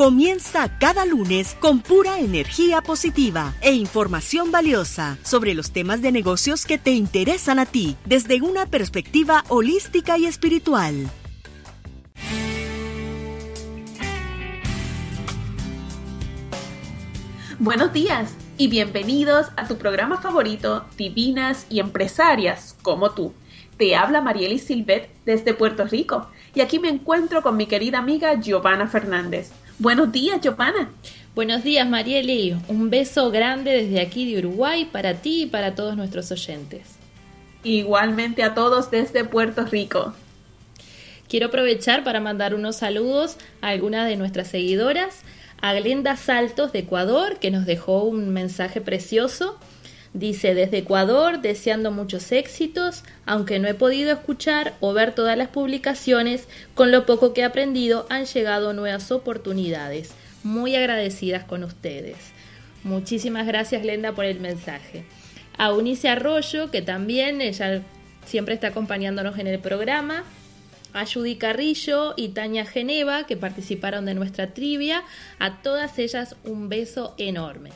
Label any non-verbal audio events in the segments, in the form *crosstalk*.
Comienza cada lunes con pura energía positiva e información valiosa sobre los temas de negocios que te interesan a ti desde una perspectiva holística y espiritual. Buenos días y bienvenidos a tu programa favorito, Divinas y Empresarias como tú. Te habla Marieli Silvet desde Puerto Rico y aquí me encuentro con mi querida amiga Giovanna Fernández. Buenos días, Giovanna. Buenos días, Marieli. Un beso grande desde aquí de Uruguay para ti y para todos nuestros oyentes. Igualmente a todos desde Puerto Rico. Quiero aprovechar para mandar unos saludos a algunas de nuestras seguidoras, a Glenda Saltos de Ecuador, que nos dejó un mensaje precioso. Dice, desde Ecuador, deseando muchos éxitos, aunque no he podido escuchar o ver todas las publicaciones, con lo poco que he aprendido han llegado nuevas oportunidades. Muy agradecidas con ustedes. Muchísimas gracias, Glenda, por el mensaje. A Unice Arroyo, que también ella siempre está acompañándonos en el programa. A Judy Carrillo y Tania Geneva, que participaron de nuestra trivia. A todas ellas un beso enorme.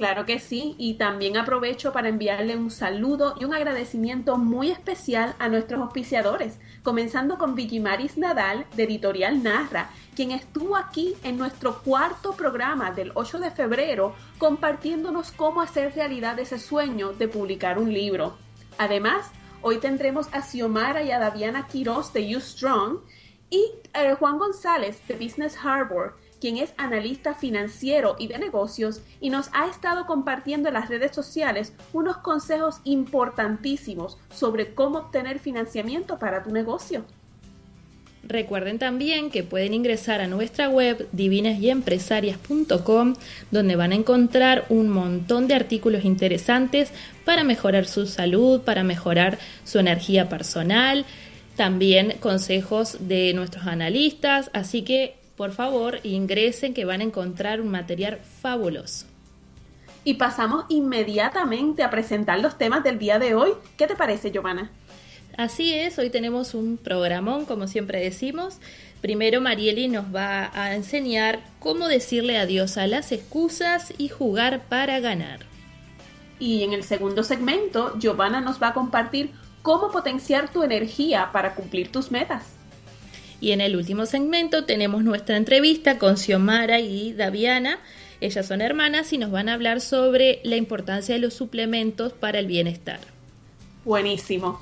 Claro que sí, y también aprovecho para enviarle un saludo y un agradecimiento muy especial a nuestros auspiciadores, comenzando con Vigimaris Nadal de Editorial Narra, quien estuvo aquí en nuestro cuarto programa del 8 de febrero compartiéndonos cómo hacer realidad ese sueño de publicar un libro. Además, hoy tendremos a Xiomara y a Daviana Quiroz de You Strong y a Juan González de Business Harbor quien es analista financiero y de negocios y nos ha estado compartiendo en las redes sociales unos consejos importantísimos sobre cómo obtener financiamiento para tu negocio. Recuerden también que pueden ingresar a nuestra web divinasyempresarias.com donde van a encontrar un montón de artículos interesantes para mejorar su salud, para mejorar su energía personal, también consejos de nuestros analistas, así que por favor ingresen que van a encontrar un material fabuloso. Y pasamos inmediatamente a presentar los temas del día de hoy. ¿Qué te parece, Giovanna? Así es, hoy tenemos un programón, como siempre decimos. Primero Marieli nos va a enseñar cómo decirle adiós a las excusas y jugar para ganar. Y en el segundo segmento, Giovanna nos va a compartir cómo potenciar tu energía para cumplir tus metas. Y en el último segmento tenemos nuestra entrevista con Xiomara y Daviana. Ellas son hermanas y nos van a hablar sobre la importancia de los suplementos para el bienestar. Buenísimo.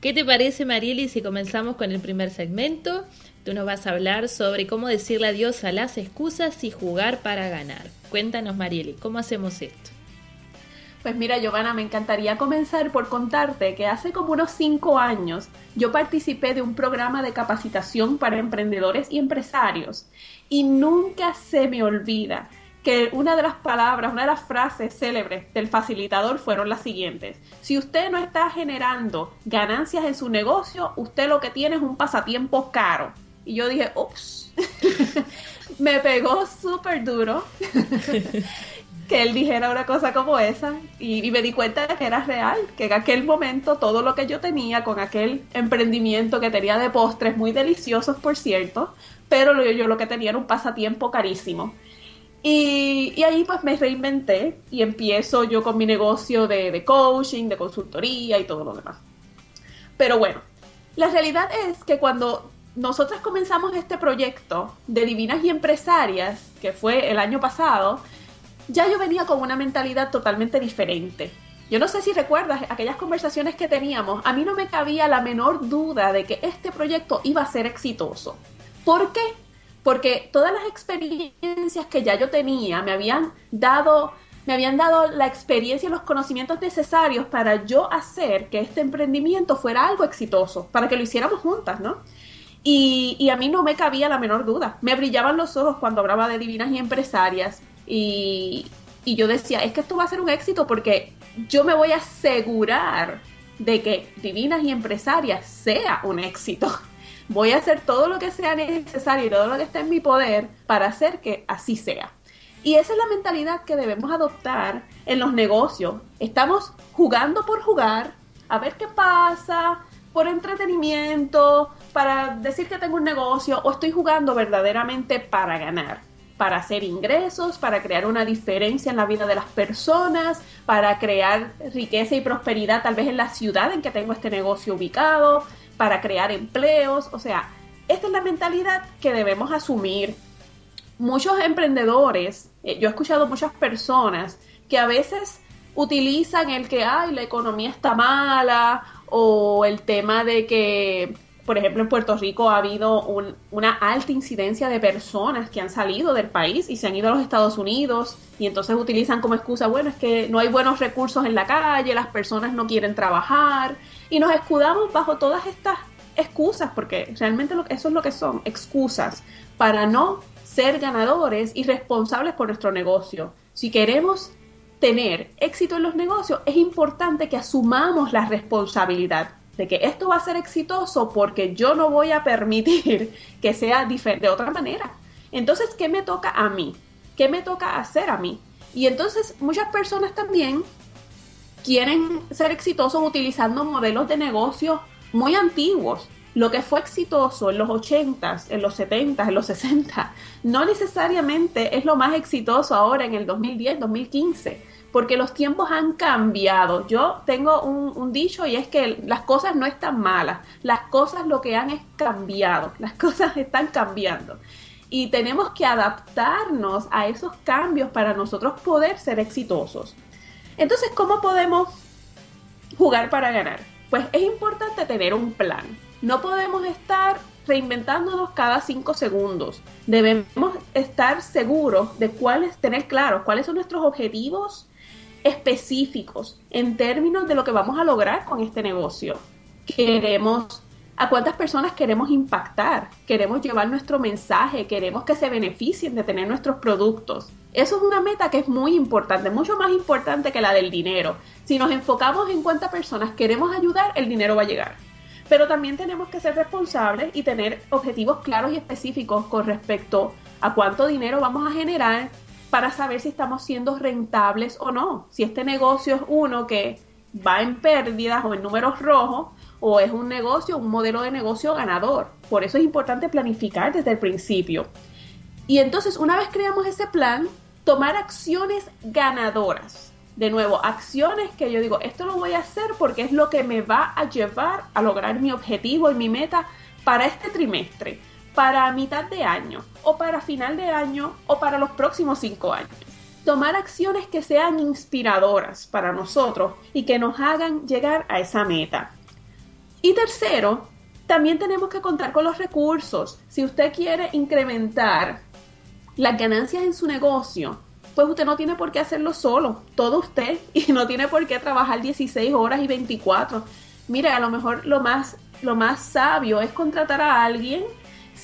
¿Qué te parece, Marieli, si comenzamos con el primer segmento? Tú nos vas a hablar sobre cómo decirle adiós a las excusas y jugar para ganar. Cuéntanos, Marieli, ¿cómo hacemos esto? Pues mira, Giovanna, me encantaría comenzar por contarte que hace como unos cinco años yo participé de un programa de capacitación para emprendedores y empresarios y nunca se me olvida que una de las palabras, una de las frases célebres del facilitador fueron las siguientes. Si usted no está generando ganancias en su negocio, usted lo que tiene es un pasatiempo caro. Y yo dije, ups, *laughs* me pegó súper duro. *laughs* que él dijera una cosa como esa y, me di cuenta de que era real, que en aquel momento todo lo que yo tenía con aquel emprendimiento que tenía de postres muy deliciosos, por cierto, pero yo, lo que tenía era un pasatiempo carísimo. Y, y, ahí pues me reinventé y empiezo yo con mi negocio de, de coaching, de consultoría y todo lo demás. Pero bueno, la realidad es que cuando nosotros comenzamos este proyecto de Divinas y Empresarias, que fue el año pasado, ya yo venía con una mentalidad totalmente diferente. yo no sé si recuerdas aquellas conversaciones que teníamos, a mí no me cabía la menor duda de que este proyecto iba a ser exitoso. ¿Por qué? Porque todas las experiencias que ya yo tenía me habían dado me habían dado la experiencia y los conocimientos necesarios para yo hacer que este emprendimiento fuera algo exitoso, para que lo hiciéramos juntas, ¿no? Y, y, a mí no me cabía la menor duda. Me brillaban los ojos cuando hablaba de divinas y empresarias. Y, yo decía, es que esto va a ser un éxito porque yo me voy a asegurar de que Divinas y Empresarias sea un éxito. *laughs* Voy a hacer todo lo que sea necesario y todo lo que esté en mi poder para hacer que así sea. Y esa es la mentalidad que debemos adoptar en los negocios. Estamos jugando por jugar, a ver qué pasa, por entretenimiento, para decir que tengo un negocio, o estoy jugando verdaderamente para ganar para hacer ingresos, para crear una diferencia en la vida de las personas, para crear riqueza y prosperidad tal vez en la ciudad en que tengo este negocio ubicado, para crear empleos. O sea, esta es la mentalidad que debemos asumir. Muchos emprendedores, eh, yo he escuchado muchas personas que a veces utilizan el que, ay, la economía está mala o el tema de que por ejemplo, en Puerto Rico ha habido una alta incidencia de personas que han salido del país y se han ido a los Estados Unidos y entonces utilizan como excusa, bueno, es que no hay buenos recursos en la calle, las personas no quieren trabajar y nos escudamos bajo todas estas excusas, porque realmente eso es lo que son, excusas, para no ser ganadores y responsables por nuestro negocio. Si queremos tener éxito en los negocios, es importante que asumamos la responsabilidad de que esto va a ser exitoso porque yo no voy a permitir *laughs* que sea de otra manera. Entonces, ¿qué me toca a mí? ¿Qué me toca hacer a mí? Y entonces muchas personas también quieren ser exitosos utilizando modelos de negocio muy antiguos. Lo que fue exitoso en los 80s, en los 70 en los 60, no necesariamente es lo más exitoso ahora en el 2010, 2015 porque los tiempos han cambiado. Yo tengo un, dicho y es que las cosas no están malas, las cosas lo que han es cambiado, las *laughs* cosas están cambiando. Y tenemos que adaptarnos a esos cambios para nosotros poder ser exitosos. Entonces, ¿cómo podemos jugar para ganar? Pues es importante tener un plan. No podemos estar reinventándonos cada cinco segundos. Debemos estar seguros de cuáles, tener claros cuáles son nuestros objetivos específicos en términos de lo que vamos a lograr con este negocio. Queremos a cuántas personas queremos impactar, queremos llevar nuestro mensaje, queremos que se beneficien de tener nuestros productos. Eso es una meta que es muy importante, mucho más importante que la del dinero. Si nos enfocamos en cuántas personas queremos ayudar, el dinero va a llegar. Pero también tenemos que ser responsables y tener objetivos claros y específicos con respecto a cuánto dinero vamos a generar, para saber si estamos siendo rentables o no. Si este negocio es uno que va en pérdidas o en números rojos o es un negocio, un modelo de negocio ganador. Por eso es importante planificar desde el principio. Y entonces, una vez creamos ese plan, tomar acciones ganadoras. De nuevo, acciones que yo digo, esto lo voy a hacer porque es lo que me va a llevar a lograr mi objetivo y mi meta para este trimestre para mitad de año o para final de año o para los próximos cinco años. Tomar acciones que sean inspiradoras para nosotros y que nos hagan llegar a esa meta. Y tercero, también tenemos que contar con los recursos. Si usted quiere incrementar las ganancias en su negocio, pues usted no tiene por qué hacerlo solo, todo usted, y no tiene por qué trabajar 16 horas y 24. Mire, a lo mejor lo más, lo más sabio es contratar a alguien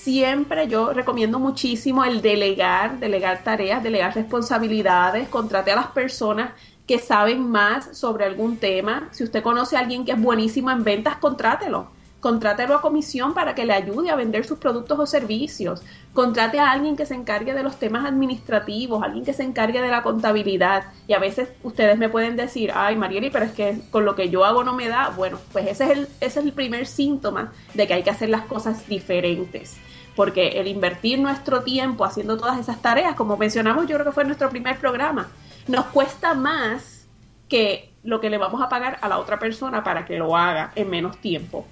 siempre yo recomiendo muchísimo el delegar, delegar tareas, delegar responsabilidades, contrate a las personas que saben más sobre algún tema. Si usted conoce a alguien que es buenísimo en ventas, contrátelo. Contrátelo a comisión para que le ayude a vender sus productos o servicios. Contrate a alguien que se encargue de los temas administrativos, alguien que se encargue de la contabilidad. Y a veces ustedes me pueden decir, ay Marieli, pero es que con lo que yo hago no me da. Bueno, pues ese es el, ese es el primer síntoma de que hay que hacer las cosas diferentes porque el invertir nuestro tiempo haciendo todas esas tareas, como mencionamos, yo creo que fue nuestro primer programa, nos cuesta más que lo que le vamos a pagar a la otra persona para que lo haga en menos tiempo.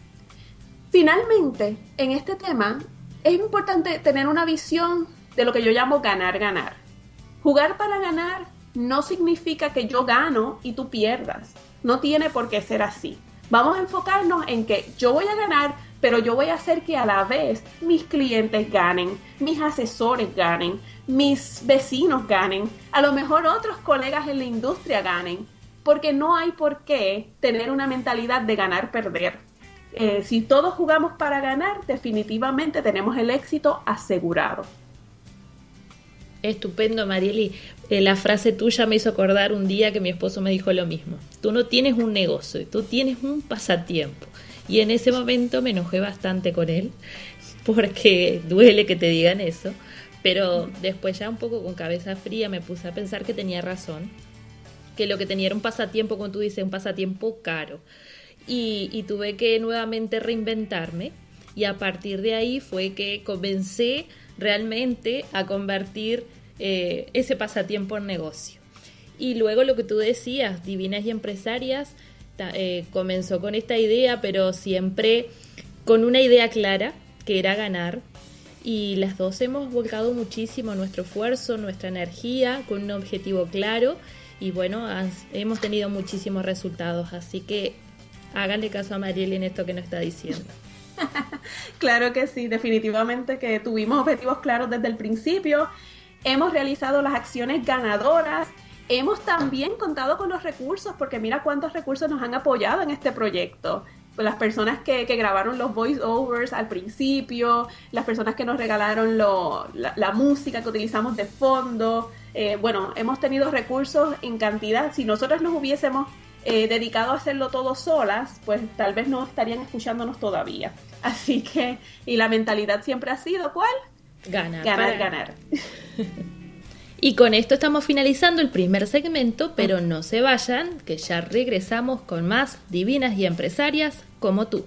Finalmente, en este tema, es importante tener una visión de lo que yo llamo ganar, ganar. Jugar para ganar no significa que yo gano y tú pierdas. No tiene por qué ser así. Vamos a enfocarnos en que yo voy a ganar, pero yo voy a hacer que a la vez mis clientes ganen, mis asesores ganen, mis vecinos ganen, a lo mejor otros colegas en la industria ganen, porque no hay por qué tener una mentalidad de ganar-perder. Eh, si todos jugamos para ganar, definitivamente tenemos el éxito asegurado. Estupendo, Marieli. Eh, la frase tuya me hizo acordar un día que mi esposo me dijo lo mismo. Tú no tienes un negocio, tú tienes un pasatiempo. Y en ese momento me enojé bastante con él, *laughs* porque duele que te digan eso. Pero después ya un poco con cabeza fría me puse a pensar que tenía razón, que lo que tenía era un pasatiempo, como tú dices, un pasatiempo caro. Y, y tuve que nuevamente reinventarme y a partir de ahí fue que comencé realmente a convertir eh, ese pasatiempo en negocio. Y luego lo que tú decías, Divinas y Empresarias, eh, comenzó con esta idea, pero siempre con una idea clara, que era ganar. Y las dos hemos volcado muchísimo nuestro esfuerzo, nuestra energía, con un objetivo claro. Y bueno, hemos tenido muchísimos resultados. Así que háganle caso a Mariel esto que nos está diciendo. *laughs* claro que sí, definitivamente que tuvimos objetivos claros desde el principio. Hemos realizado las acciones ganadoras. Hemos también contado con los recursos, porque mira cuántos recursos nos han apoyado en este proyecto. Las personas que, grabaron los voiceovers al principio, las personas que nos regalaron la, música que utilizamos de fondo. Eh, bueno, hemos tenido recursos en cantidad. Si nosotros nos hubiésemos eh, dedicado a hacerlo todo solas, pues tal vez no estarían escuchándonos todavía. *laughs* Así que, y la mentalidad siempre ha sido, ¿cuál? Ganar. Ganar, ganar. *laughs* Y con esto estamos finalizando el primer segmento, pero no se vayan, que ya regresamos con más divinas y empresarias como tú.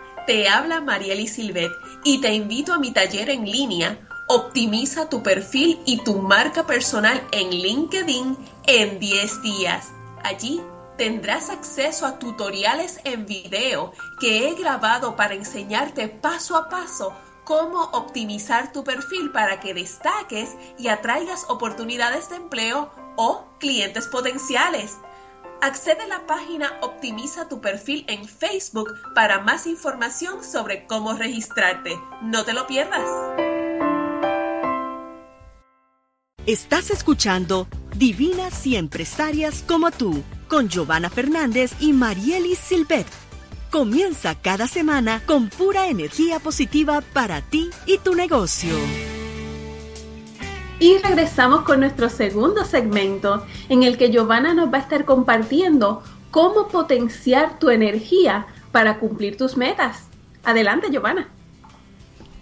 te habla Marieli Silvet y te invito a mi taller en línea Optimiza tu perfil y tu marca personal en LinkedIn en 10 días. Allí tendrás acceso a tutoriales en video que he grabado para enseñarte paso a paso cómo optimizar tu perfil para que destaques y atraigas oportunidades de empleo o clientes potenciales. Accede a la página Optimiza tu perfil en Facebook para más información sobre cómo registrarte. No te lo pierdas. Estás escuchando Divinas y Empresarias como tú con Giovanna Fernández y Marielis Silvet. Comienza cada semana con pura energía positiva para ti y tu negocio. Y regresamos con nuestro segundo segmento en el que Giovanna nos va a estar compartiendo cómo potenciar tu energía para cumplir tus metas. Adelante, Giovanna.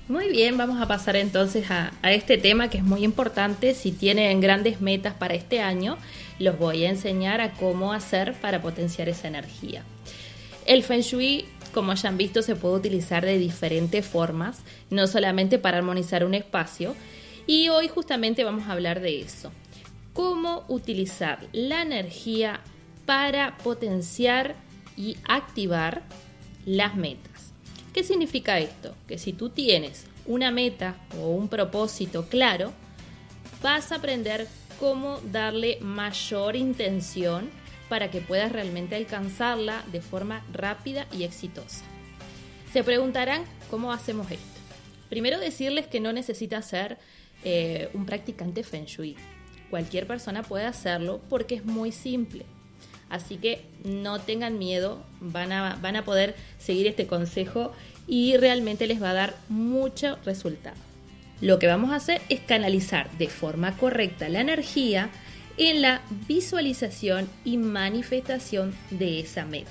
Muy bien, vamos a pasar entonces a, este tema que es muy importante. Si tienen grandes metas para este año, los voy a enseñar a cómo hacer para potenciar esa energía. El Feng Shui, como ya han visto, se puede utilizar de diferentes formas, no solamente para armonizar un espacio, y hoy justamente vamos a hablar de eso. Cómo utilizar la energía para potenciar y activar las metas. ¿Qué significa esto? Que si tú tienes una meta o un propósito claro, vas a aprender cómo darle mayor intención para que puedas realmente alcanzarla de forma rápida y exitosa. Se preguntarán cómo hacemos esto. Primero decirles que no necesita ser eh, un practicante Feng Shui. Cualquier persona puede hacerlo porque es muy simple. Así que no tengan miedo, van a, van a poder seguir este consejo y realmente les va a dar mucho resultado. Lo que vamos a hacer es canalizar de forma correcta la energía en la visualización y manifestación de esa meta.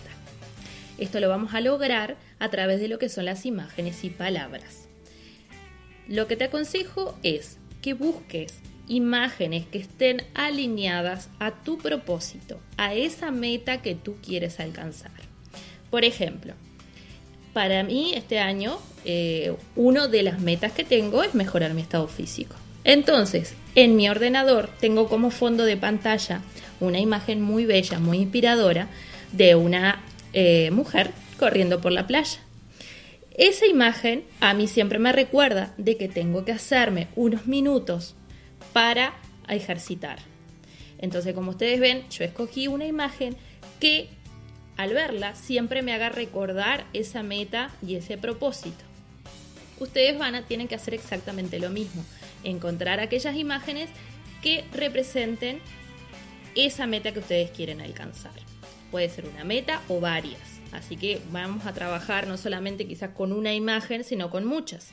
Esto lo vamos a lograr a través de lo que son las imágenes y palabras. Lo que te aconsejo es que busques imágenes que estén alineadas a tu propósito, a esa meta que tú quieres alcanzar. Por ejemplo, para mí este año eh, una de las metas que tengo es mejorar mi estado físico. Entonces, en mi ordenador tengo como fondo de pantalla una imagen muy bella, muy inspiradora de una eh, mujer corriendo por la playa. Esa imagen a mí siempre me recuerda de que tengo que hacerme unos minutos para ejercitar. Entonces, como ustedes ven, yo escogí una imagen que al verla siempre me haga recordar esa meta y ese propósito. Ustedes van a tienen que hacer exactamente lo mismo, encontrar aquellas imágenes que representen esa meta que ustedes quieren alcanzar. Puede ser una meta o varias. Así que vamos a trabajar no solamente quizás con una imagen, sino con muchas.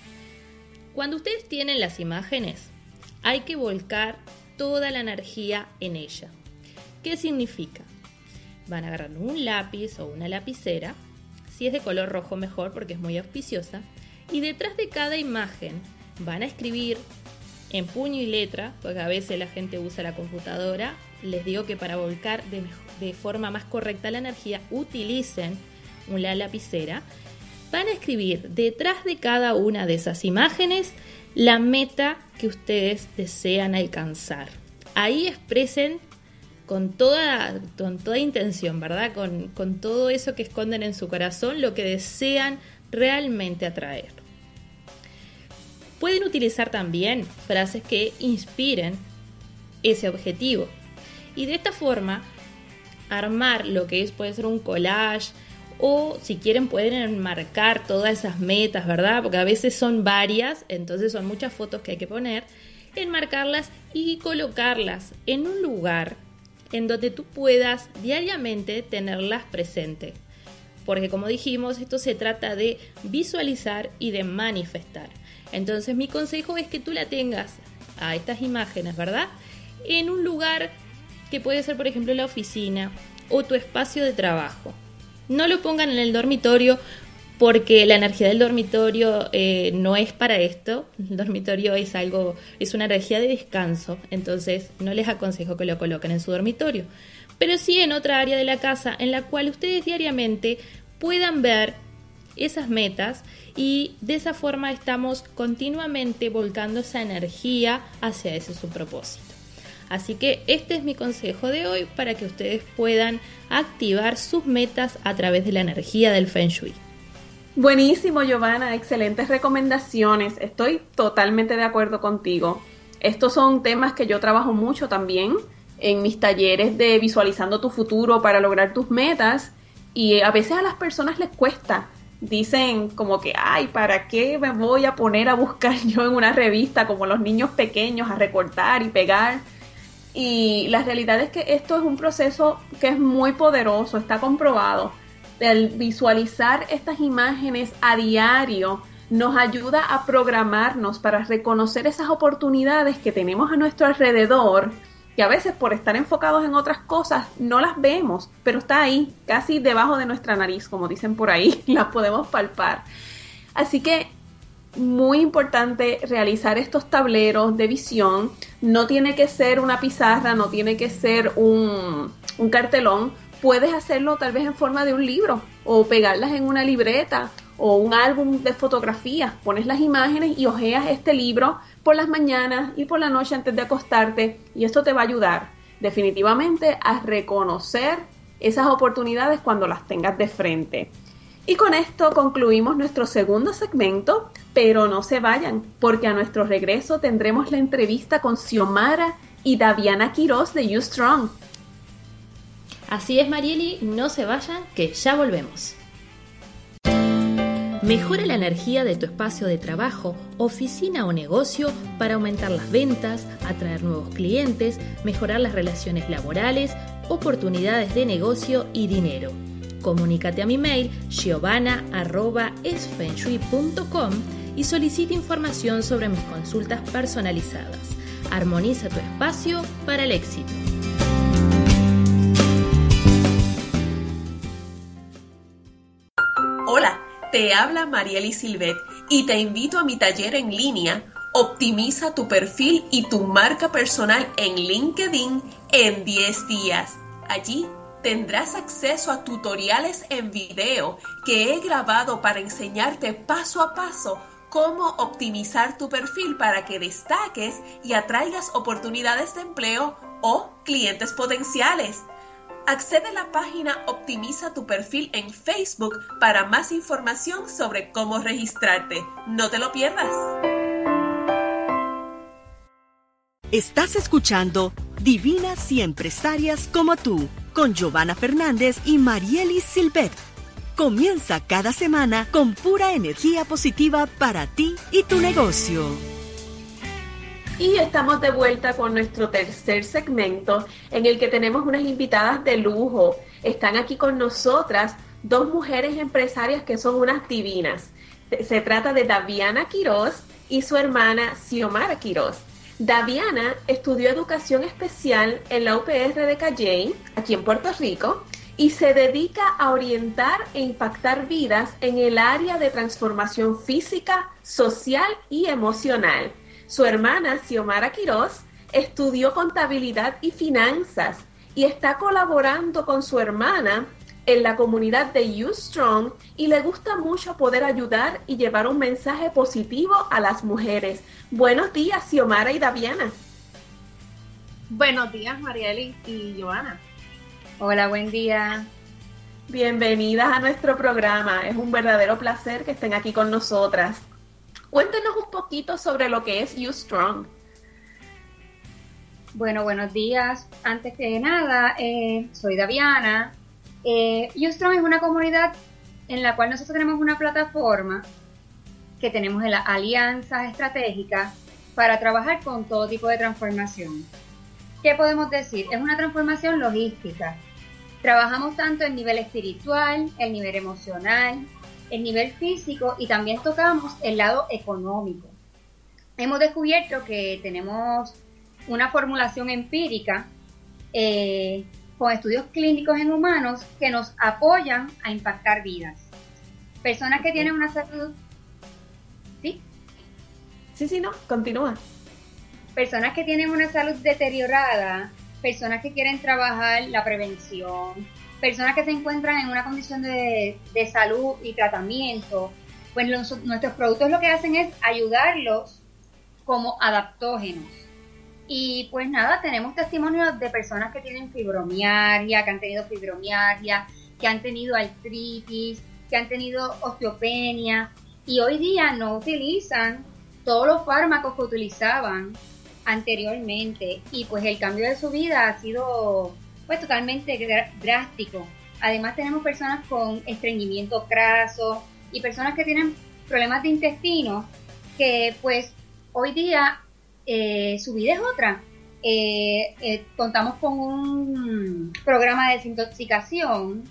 Cuando ustedes tienen las imágenes, hay que volcar toda la energía en ella. ¿Qué significa? Van a agarrar un lápiz o una lapicera, si es de color rojo mejor porque es muy auspiciosa, y detrás de cada imagen van a escribir en puño y letra, porque a veces la gente usa la computadora, les digo que para volcar de, forma más correcta la energía, utilicen una lapicera. Van a escribir detrás de cada una de esas imágenes la meta que ustedes desean alcanzar. Ahí expresen con toda, con toda intención, ¿verdad? Con, con todo eso que esconden en su corazón, lo que desean realmente atraer. Pueden utilizar también frases que inspiren ese objetivo. Y de esta forma, armar lo que es, puede ser un collage, o si quieren pueden enmarcar todas esas metas, ¿verdad? Porque a veces son varias, entonces son muchas fotos que hay que poner, enmarcarlas y colocarlas en un lugar en donde tú puedas diariamente tenerlas presente. Porque como dijimos, esto se trata de visualizar y de manifestar. Entonces mi consejo es que tú la tengas a estas imágenes, ¿verdad? En un lugar que puede ser, por ejemplo, la oficina o tu espacio de trabajo. No lo pongan en el dormitorio porque la energía del dormitorio eh, no es para esto. *laughs* El dormitorio es algo, es una energía de descanso, entonces no les aconsejo que lo coloquen en su dormitorio. Pero sí en otra área de la casa en la cual ustedes diariamente puedan ver esas metas y de esa forma estamos continuamente volcando esa energía hacia ese su propósito. Así que este es mi consejo de hoy para que ustedes puedan activar sus metas a través de la energía del Feng Shui. Buenísimo, Giovanna, excelentes recomendaciones. Estoy totalmente de acuerdo contigo. Estos son temas que yo trabajo mucho también en mis talleres de visualizando tu futuro para lograr tus metas y a veces a las personas les cuesta dicen como que, ay, ¿para qué me voy a poner a buscar *laughs* yo en una revista como los niños pequeños a recortar y pegar? Y la realidad es que esto es un proceso que es muy poderoso, está comprobado. El visualizar estas imágenes a diario nos ayuda a programarnos para reconocer esas oportunidades que tenemos a nuestro alrededor que a veces por estar enfocados en otras cosas no las vemos, pero está ahí, casi debajo de nuestra nariz, como dicen por ahí, *laughs* las podemos palpar. Así que muy importante realizar estos tableros de visión. No tiene que ser una pizarra, no tiene que ser un, cartelón. Puedes hacerlo tal vez en forma de un libro o pegarlas en una libreta o un álbum de fotografías. Pones las imágenes y ojeas este libro por las mañanas y por la noche antes de acostarte y esto te va a ayudar definitivamente a reconocer esas oportunidades cuando las tengas de frente. Y con esto concluimos nuestro segundo segmento, pero no se vayan, porque a nuestro regreso tendremos la entrevista con Xiomara y Daviana Quiroz de You Strong. Así es, Marieli, no se vayan, que ya volvemos. Mejora la energía de tu espacio de trabajo, oficina o negocio para aumentar las ventas, atraer nuevos clientes, mejorar las relaciones laborales, oportunidades de negocio y dinero. Comunícate a mi mail giovanna.esfenshui.com y solicita información sobre mis consultas personalizadas. Armoniza tu espacio para el éxito. Hola te habla Marieli Silvet y te invito a mi taller en línea Optimiza tu perfil y tu marca personal en LinkedIn en 10 días. Allí tendrás acceso a tutoriales en video que he grabado para enseñarte paso a paso cómo optimizar tu perfil para que destaques y atraigas oportunidades de empleo o clientes potenciales. Accede a la página Optimiza tu perfil en Facebook para más información sobre cómo registrarte. No te lo pierdas. Estás escuchando Divinas y Empresarias como tú, con Giovanna Fernández y Marielis Silvet. Comienza cada semana con pura energía positiva para ti y tu negocio. Y estamos de vuelta con nuestro tercer segmento en el que tenemos unas invitadas de lujo. Están aquí con nosotras dos mujeres empresarias que son unas divinas. Se trata de Daviana Quiroz y su hermana Xiomara Quiroz. Daviana estudió educación especial en la UPR de Calley, aquí en Puerto Rico, y se dedica a orientar e impactar vidas en el área de transformación física, social y emocional. Su hermana, Xiomara Quiroz, estudió contabilidad y finanzas y está colaborando con su hermana en la comunidad de You Strong y le gusta mucho poder ayudar y llevar un mensaje positivo a las mujeres. Buenos días, Xiomara y Daviana. Buenos días, Marieli y Joana. Hola, buen día. Bienvenidas a nuestro programa. Es un verdadero placer que estén aquí con nosotras. Cuéntenos un poquito sobre lo que es You Strong. Bueno, buenos días. Antes que nada, eh, soy Daviana, eh, Ustrong es una comunidad en la cual nosotros tenemos una plataforma que tenemos en las alianzas estratégicas para trabajar con todo tipo de transformación. ¿Qué podemos decir? Es una transformación logística. Trabajamos tanto en nivel espiritual, el nivel emocional, el nivel físico y también tocamos el lado económico. Hemos descubierto que tenemos una formulación empírica eh, con estudios clínicos en humanos que nos apoyan a impactar vidas. Personas que tienen una salud... ¿Sí? Sí, sí, no, continúa. Personas que tienen una salud deteriorada, personas que quieren trabajar la prevención, personas que se encuentran en una condición de, salud y tratamiento, pues nuestros productos lo que hacen es ayudarlos como adaptógenos y pues nada, tenemos testimonios de personas que tienen fibromialgia, que han tenido fibromialgia, que han tenido artritis, que han tenido osteopenia y hoy día no utilizan todos los fármacos que utilizaban anteriormente y pues el cambio de su vida ha sido pues totalmente drástico. Además tenemos personas con estreñimiento craso y personas que tienen problemas de intestino que pues hoy día eh, su vida es otra. Eh, eh, contamos con un programa de desintoxicación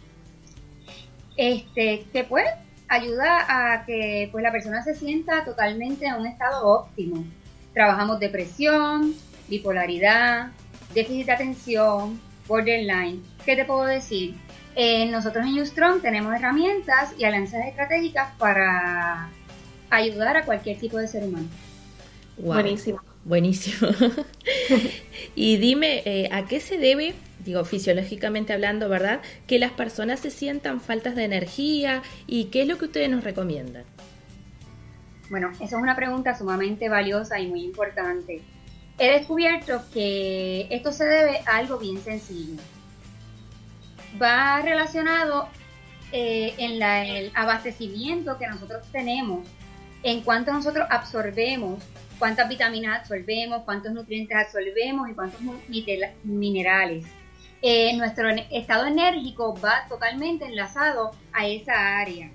este, que pues ayuda a que pues, la persona se sienta totalmente en un estado óptimo. Trabajamos depresión, bipolaridad, déficit de atención, borderline. ¿Qué te puedo decir? nosotros en Ustrong tenemos herramientas y alianzas estratégicas para ayudar a cualquier tipo de ser humano. Buenísimo. Buenísimo. *laughs* y dime, eh, ¿a qué se debe, digo, fisiológicamente hablando, ¿verdad? Que las personas se sientan faltas de energía y qué es lo que ustedes nos recomiendan? Bueno, esa es una pregunta sumamente valiosa y muy importante. He descubierto que esto se debe a algo bien sencillo. Va relacionado eh, en el abastecimiento que nosotros tenemos, en cuanto nosotros absorbemos cuántas vitaminas absorbemos, cuántos nutrientes absorbemos y cuántos minerales. Eh, nuestro estado enérgico va totalmente enlazado a esa área.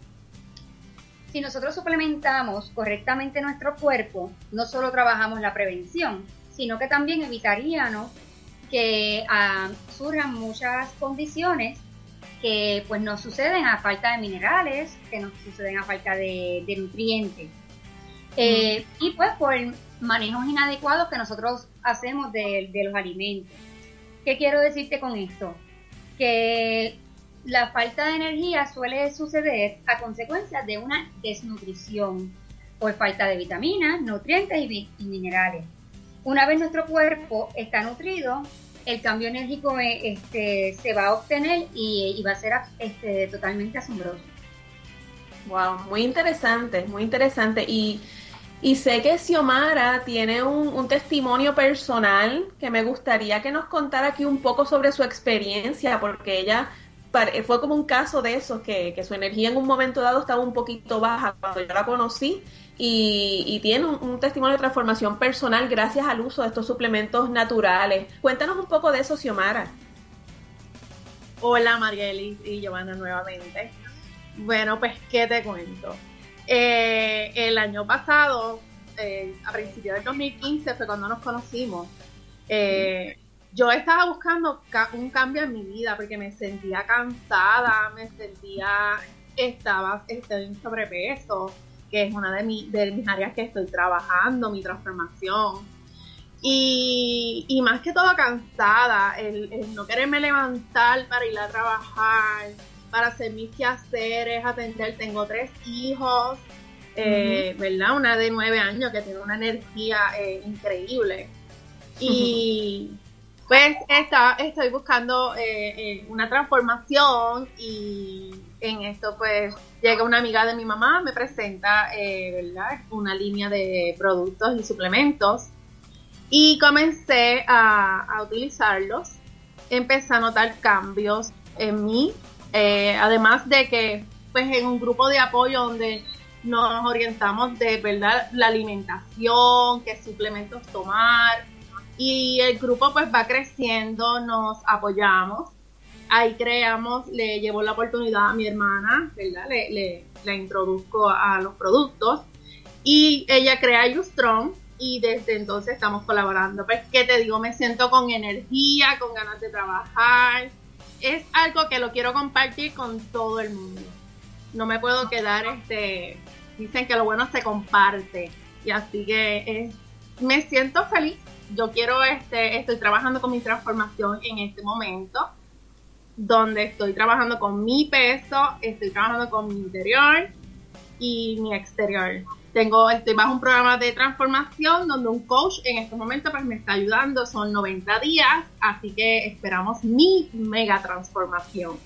Si nosotros suplementamos correctamente nuestro cuerpo, no solo trabajamos la prevención, sino que también evitaríamos que ah, surjan muchas condiciones que pues nos suceden a falta de minerales, que nos suceden a falta de nutrientes. Eh, y pues por manejos inadecuados que nosotros hacemos de, los alimentos. ¿Qué quiero decirte con esto? Que la falta de energía suele suceder a consecuencia de una desnutrición. por falta de vitaminas, nutrientes y, minerales. Una vez nuestro cuerpo está nutrido, el cambio enérgico eh, este, se va a obtener y, va a ser este, totalmente asombroso. Wow, muy interesante, muy interesante. Y, sé que Xiomara tiene un, testimonio personal que me gustaría que nos contara aquí un poco sobre su experiencia, porque ella fue como un caso de esos, que, que su energía en un momento dado estaba un poquito baja cuando yo la conocí y, tiene un, testimonio de transformación personal gracias al uso de estos suplementos naturales. Cuéntanos un poco de eso, Xiomara. Hola, Marielis y Giovanna nuevamente. Bueno, pues, ¿qué te cuento? Eh, el año pasado, eh, a principios del 2015, fue cuando nos conocimos. Eh, yo estaba buscando un cambio en mi vida porque me sentía cansada, me sentía, estaba, estaba en sobrepeso que es una de, de mis áreas que estoy trabajando, mi transformación. Y, más que todo cansada, el, no quererme levantar para ir a trabajar, para hacer mis quehaceres, atender. Tengo tres hijos, eh, ¿verdad? Una de nueve años que tiene una energía eh, increíble. *laughs* Y pues está, estoy buscando eh, una transformación y en esto pues llega una amiga de mi mamá, me presenta ¿verdad? una línea de productos y suplementos y comencé a, utilizarlos. Empecé a notar cambios en mí, eh, además de que pues en un grupo de apoyo donde nos orientamos de verdad la alimentación, qué suplementos tomar y el grupo pues va creciendo, nos apoyamos ahí creamos, le llevo la oportunidad a mi hermana, ¿verdad? Le, le, la introduzco a los productos y ella crea Ustrom y desde entonces estamos colaborando. Pues, ¿qué te digo? Me siento con energía, con ganas de trabajar. Es algo que lo quiero compartir con todo el mundo. No me puedo quedar, este, dicen que lo bueno se comparte. Y así que eh, me siento feliz. Yo quiero, este, estoy trabajando con mi transformación en este momento donde estoy trabajando con mi peso, estoy trabajando con mi interior y mi exterior. Tengo, estoy bajo un programa de transformación donde un coach en estos momentos pues me está ayudando, son 90 días, así que esperamos mi mega transformación.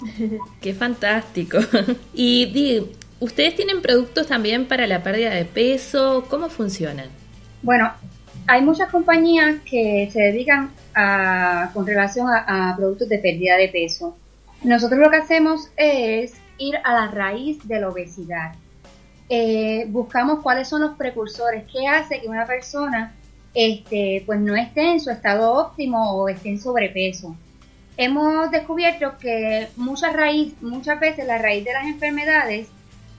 *laughs* Qué fantástico. Y di, ¿ustedes tienen productos también para la pérdida de peso? ¿Cómo funcionan? Bueno, hay muchas compañías que se dedican a, con relación a, productos de pérdida de peso. Nosotros lo que hacemos es ir a la raíz de la obesidad. Eh, buscamos cuáles son los precursores, qué hace que una persona este, pues no esté en su estado óptimo o esté en sobrepeso. Hemos descubierto que muchas raíz, muchas veces la raíz de las enfermedades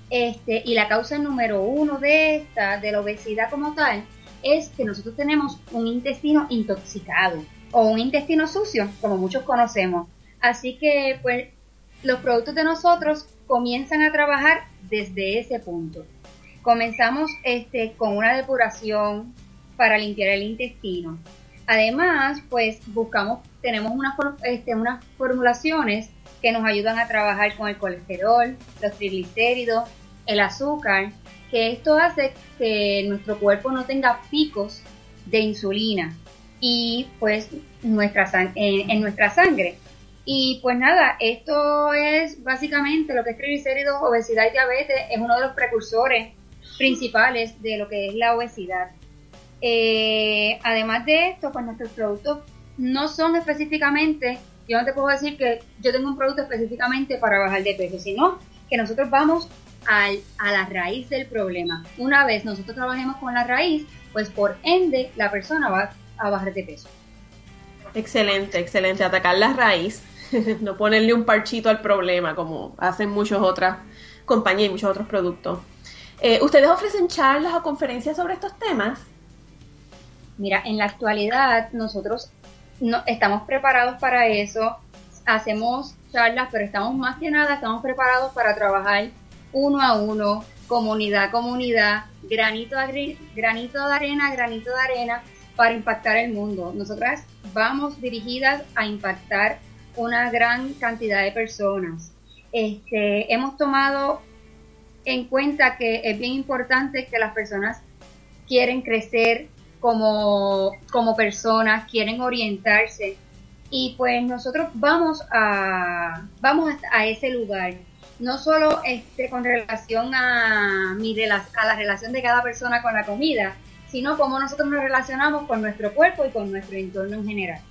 este, y la causa número uno de esta, de la obesidad como tal, es que nosotros tenemos un intestino intoxicado o un intestino sucio, como muchos conocemos. Así que, pues, los productos de nosotros comienzan a trabajar desde ese punto. Comenzamos este, con una depuración para limpiar el intestino. Además, pues buscamos, tenemos unas, este, unas formulaciones que nos ayudan a trabajar con el colesterol, los triglicéridos, el azúcar que esto hace que nuestro cuerpo no tenga picos de insulina y pues nuestra en, nuestra sangre. Y pues nada, esto es básicamente lo que es triglicéridos, obesidad y diabetes, es uno de los precursores principales de lo que es la obesidad. Eh, además de esto, pues nuestros productos no son específicamente, yo no te puedo decir que yo tengo un producto específicamente para bajar de peso, sino que nosotros vamos a la raíz del problema. Una vez nosotros trabajemos con la raíz, pues por ende la persona va a bajar de peso. Excelente, excelente. Atacar la raíz, *laughs* no ponerle un parchito al problema como hacen muchas otras compañías y muchos otros productos. Eh, ¿Ustedes ofrecen charlas o conferencias sobre estos temas? Mira, en la actualidad nosotros no, estamos preparados para eso, hacemos charlas, pero estamos más que nada, estamos preparados para trabajar uno a uno, comunidad a comunidad, granito, granito de arena, granito de arena, para impactar el mundo. Nosotras vamos dirigidas a impactar una gran cantidad de personas. Este, hemos tomado en cuenta que es bien importante que las personas quieren crecer como, como personas, quieren orientarse. Y pues nosotros vamos a vamos a ese lugar. No solo este con relación a mi a la relación de cada persona con la comida sino cómo nosotros nos relacionamos con nuestro cuerpo y con nuestro entorno en general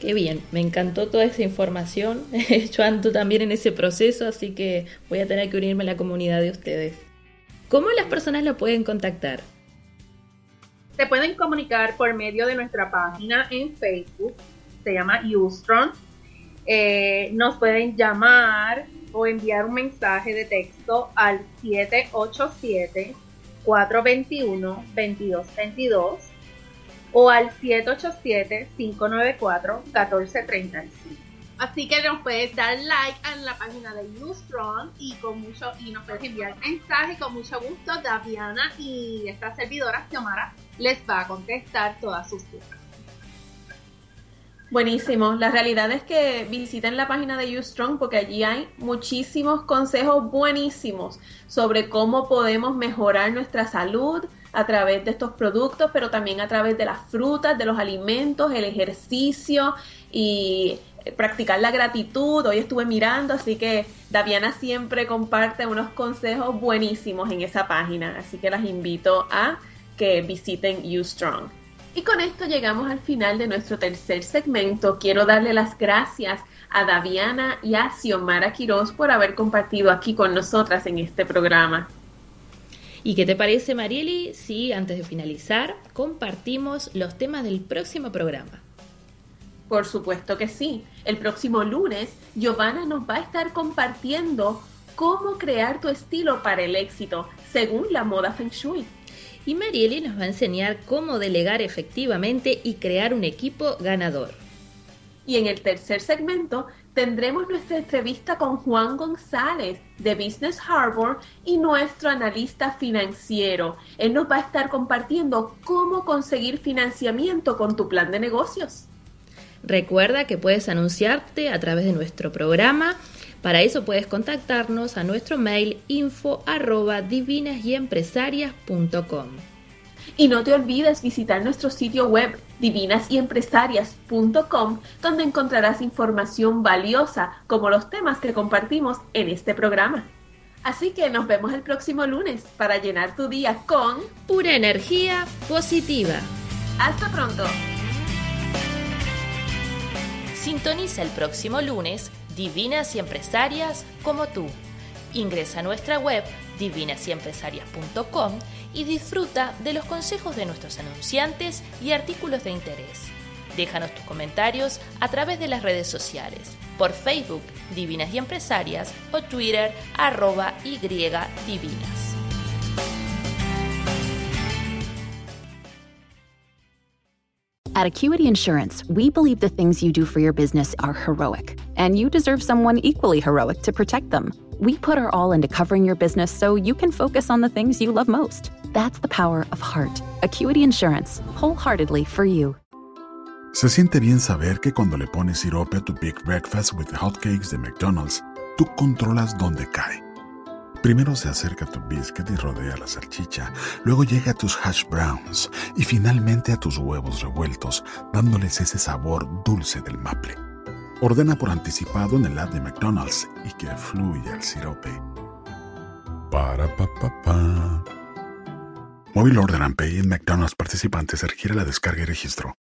Qué bien, me encantó toda esa información. *laughs* Yo ando también en ese proceso, así que voy a tener que unirme a la comunidad de ustedes. ¿Cómo las personas lo pueden contactar? Se pueden comunicar por medio de nuestra página en Facebook, se llama Ustron. Eh, nos pueden llamar o enviar un mensaje de texto al 787 421 2222 o al 787-594-1435. Así que nos puedes dar like en la página de Ustron y con mucho y nos puedes enviar mensaje con mucho gusto. Daviana y esta servidora Xiomara les va a contestar todas sus dudas. Buenísimo. La realidad es que visiten la página de Ustrong porque allí hay muchísimos consejos buenísimos sobre cómo podemos mejorar nuestra salud, a través de estos productos, pero también a través de las frutas, de los alimentos, el ejercicio y practicar la gratitud. Hoy estuve mirando, así que Daviana siempre comparte unos consejos buenísimos en esa página, así que las invito a que visiten YouStrong. Y con esto llegamos al final de nuestro tercer segmento. Quiero darle las gracias a Daviana y a Xiomara Quiroz por haber compartido aquí con nosotras en este programa. ¿Y qué te parece, Marieli, si antes de finalizar compartimos los temas del próximo programa? Por supuesto que sí. El próximo lunes, Giovanna nos va a estar compartiendo cómo crear tu estilo para el éxito según la moda Feng Shui. Y Marieli nos va a enseñar cómo delegar efectivamente y crear un equipo ganador. Y en el tercer segmento tendremos nuestra entrevista con Juan González de Business Harbor y nuestro analista financiero. Él nos va a estar compartiendo cómo conseguir financiamiento con tu plan de negocios. Recuerda que puedes anunciarte a través de nuestro programa. Para eso puedes contactarnos a nuestro mail info arroba. Y no te olvides visitar nuestro sitio web divinasyempresarias.com, donde encontrarás información valiosa como los temas que compartimos en este programa. Así que nos vemos el próximo lunes para llenar tu día con pura energía positiva. Hasta pronto. Sintoniza el próximo lunes Divinas y Empresarias como tú. Ingresa a nuestra web divinasyempresarias.com y disfruta de los consejos de nuestros anunciantes y artículos de interés. Déjanos tus comentarios a través de las redes sociales, por Facebook Divinas y Empresarias o Twitter arroba y divinas. At Acuity Insurance, we believe the things you do for your business are heroic, and you deserve someone equally heroic to protect them. We put our all into covering your business so you can focus on the things you love most. That's the power of heart. Acuity Insurance, wholeheartedly for you. Se siente bien saber que cuando le pones sirope a tu Big Breakfast with Hotcakes de McDonald's, tú controlas dónde cae. Primero se acerca tu biscuit y rodea la salchicha, luego llega a tus hash browns y finalmente a tus huevos revueltos, dándoles ese sabor dulce del maple. Ordena por anticipado en el app de McDonald's y que fluya el sirope. Para pa pa pa. Móvil Order and Pay en McDonald's participantes requiere la descarga y registro.